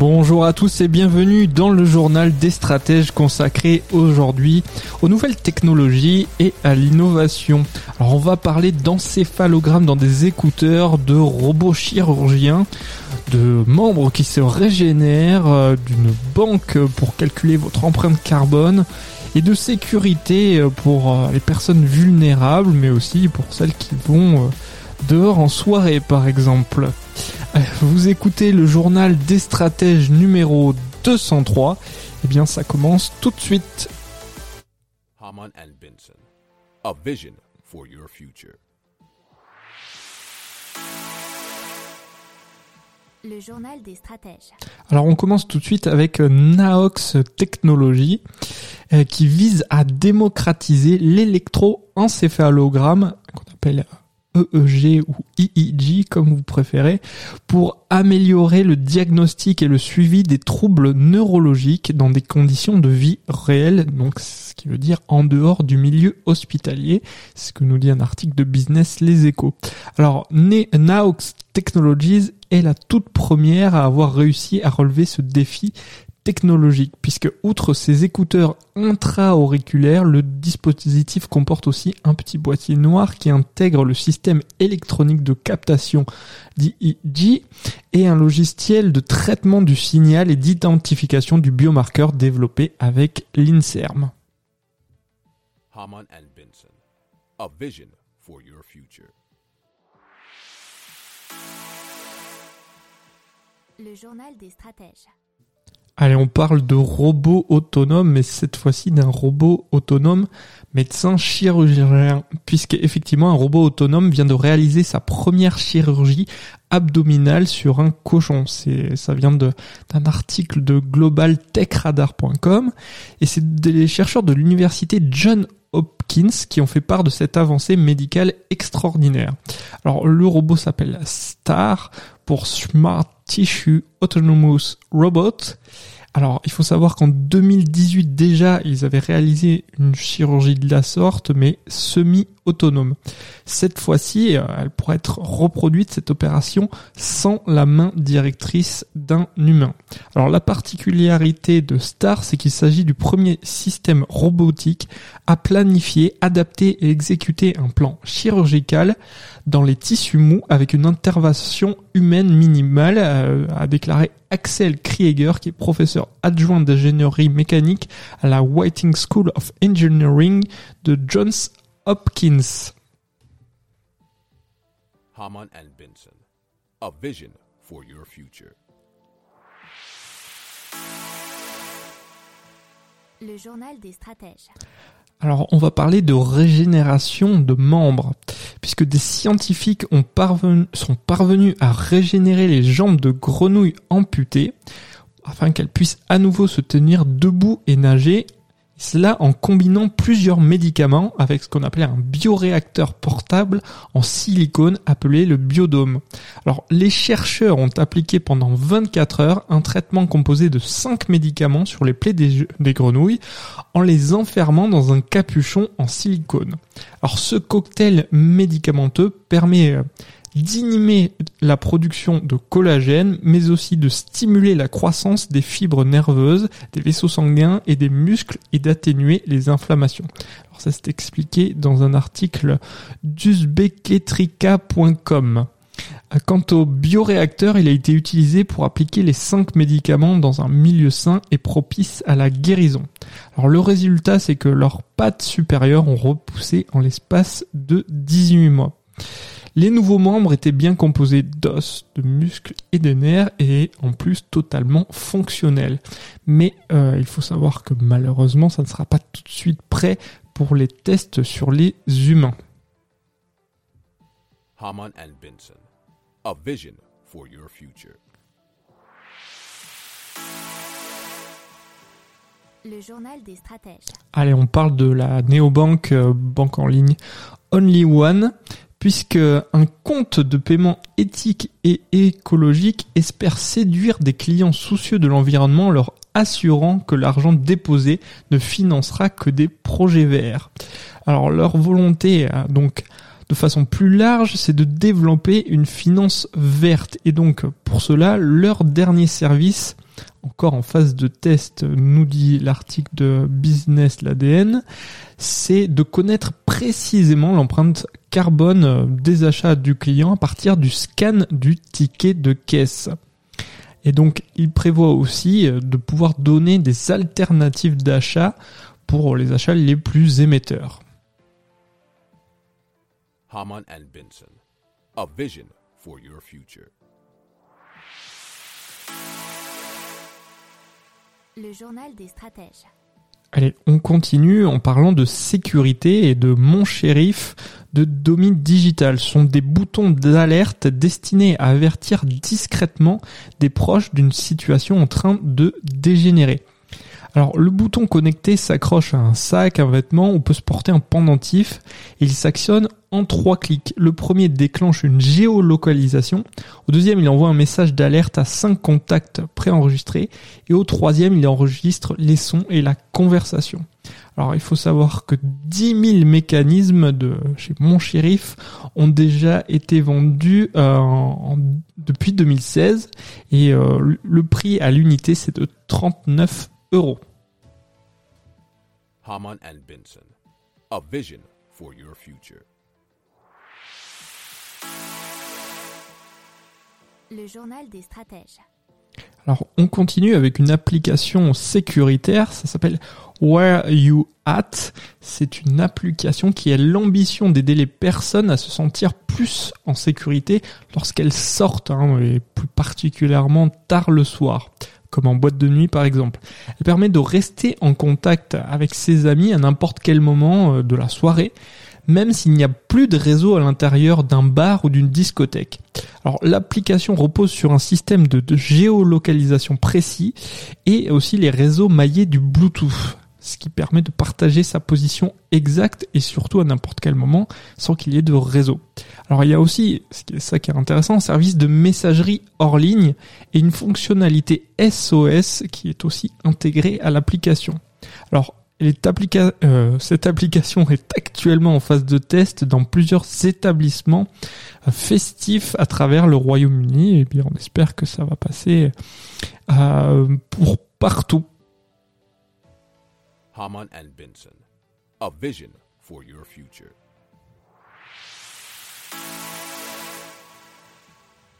Bonjour à tous et bienvenue dans le journal des stratèges consacré aujourd'hui aux nouvelles technologies et à l'innovation. Alors on va parler d'encéphalogrammes dans des écouteurs, de robots chirurgiens, de membres qui se régénèrent, euh, d'une banque pour calculer votre empreinte carbone et de sécurité pour euh, les personnes vulnérables mais aussi pour celles qui vont euh, dehors en soirée par exemple. Vous écoutez le journal des stratèges numéro 203. Eh bien, ça commence tout de suite. Haman and Benson, a vision for your future. Le journal des stratèges. Alors on commence tout de suite avec euh, Naox Technologies euh, qui vise à démocratiser l'électroencéphalogramme qu'on appelle EEG ou IIG comme vous préférez pour améliorer le diagnostic et le suivi des troubles neurologiques dans des conditions de vie réelles, donc ce qui veut dire en dehors du milieu hospitalier, ce que nous dit un article de Business Les Échos. Alors Naox Technologies est la toute première à avoir réussi à relever ce défi technologique, puisque outre ces écouteurs intra-auriculaires, le dispositif comporte aussi un petit boîtier noir qui intègre le système électronique de captation d'IEG et un logiciel de traitement du signal et d'identification du biomarqueur développé avec l'INSERM. Haman and Benson, a vision for your future. Le journal des stratèges. Allez, on parle de robot autonome, mais cette fois-ci d'un robot autonome médecin chirurgien, puisque effectivement un robot autonome vient de réaliser sa première chirurgie abdominale sur un cochon. Ça vient d'un article de globaltechradar.com et c'est des chercheurs de l'université John Hopkins qui ont fait part de cette avancée médicale extraordinaire. Alors le robot s'appelle STAR pour Smart Tissue Autonomous Robot alors, il faut savoir qu'en 2018 déjà, ils avaient réalisé une chirurgie de la sorte, mais semi-autonome. Cette fois-ci, euh, elle pourrait être reproduite, cette opération, sans la main directrice d'un humain. Alors, la particularité de STAR, c'est qu'il s'agit du premier système robotique à planifier, adapter et exécuter un plan chirurgical dans les tissus mous avec une intervention humaine minimale, euh, a déclaré Axel Krieger, qui est professeur adjoint d'ingénierie mécanique à la Whiting School of Engineering de Johns Hopkins. Haman and Benson, a vision for your future. Le journal des stratèges. Alors, on va parler de régénération de membres, puisque des scientifiques ont parvenu, sont parvenus à régénérer les jambes de grenouilles amputées afin qu'elles puissent à nouveau se tenir debout et nager cela en combinant plusieurs médicaments avec ce qu'on appelait un bioréacteur portable en silicone appelé le biodôme. Alors les chercheurs ont appliqué pendant 24 heures un traitement composé de 5 médicaments sur les plaies des, des grenouilles en les enfermant dans un capuchon en silicone. Alors ce cocktail médicamenteux permet d'inhiber la production de collagène, mais aussi de stimuler la croissance des fibres nerveuses, des vaisseaux sanguins et des muscles et d'atténuer les inflammations. Alors ça c'est expliqué dans un article d'uzbeketrika.com. Quant au bioréacteur, il a été utilisé pour appliquer les 5 médicaments dans un milieu sain et propice à la guérison. Alors le résultat, c'est que leurs pattes supérieures ont repoussé en l'espace de 18 mois. Les nouveaux membres étaient bien composés d'os, de muscles et de nerfs et en plus totalement fonctionnels. Mais euh, il faut savoir que malheureusement ça ne sera pas tout de suite prêt pour les tests sur les humains. Haman and Benson. A vision for your future. Le journal des stratèges. Allez, on parle de la néobanque, euh, banque en ligne Only One, puisque un compte de paiement éthique et écologique espère séduire des clients soucieux de l'environnement en leur assurant que l'argent déposé ne financera que des projets verts. Alors leur volonté, donc de façon plus large, c'est de développer une finance verte. Et donc pour cela, leur dernier service encore en phase de test, nous dit l'article de Business l'ADN, c'est de connaître précisément l'empreinte carbone des achats du client à partir du scan du ticket de caisse. Et donc, il prévoit aussi de pouvoir donner des alternatives d'achat pour les achats les plus émetteurs. Haman and Benson. A vision for your future. Le journal des stratèges. Allez, on continue en parlant de sécurité et de Mon Shérif de Domi Digital. Ce sont des boutons d'alerte destinés à avertir discrètement des proches d'une situation en train de dégénérer. Alors le bouton connecté s'accroche à un sac, un vêtement, on peut se porter un pendentif et il s'actionne en trois clics. Le premier déclenche une géolocalisation, au deuxième il envoie un message d'alerte à cinq contacts préenregistrés et au troisième il enregistre les sons et la conversation. Alors il faut savoir que 10 000 mécanismes de chez Mon Shérif ont déjà été vendus euh, depuis 2016 et euh, le prix à l'unité c'est de 39 euros. Haman and Benson. A vision for your future. Le journal des stratèges. Alors on continue avec une application sécuritaire, ça s'appelle Where You At. C'est une application qui a l'ambition d'aider les personnes à se sentir plus en sécurité lorsqu'elles sortent, hein, et plus particulièrement tard le soir, comme en boîte de nuit par exemple. Elle permet de rester en contact avec ses amis à n'importe quel moment euh, de la soirée, même s'il n'y a plus de réseau à l'intérieur d'un bar ou d'une discothèque. Alors l'application repose sur un système de, géolocalisation précis et aussi les réseaux maillés du Bluetooth, ce qui permet de partager sa position exacte et surtout à n'importe quel moment sans qu'il y ait de réseau. Alors il y a aussi, ce qui est ça qui est intéressant, un service de messagerie hors ligne et une fonctionnalité SOS qui est aussi intégrée à l'application. Applica- euh, cette application est actuellement en phase de test dans plusieurs établissements festifs à travers le Royaume-Uni. Et bien, on espère que ça va passer euh, pour partout. Haman and Benson. A vision for your future.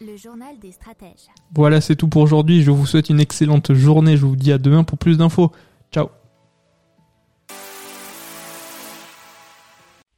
Le journal des stratèges. Voilà, c'est tout pour aujourd'hui. Je vous souhaite une excellente journée. Je vous dis à demain pour plus d'infos.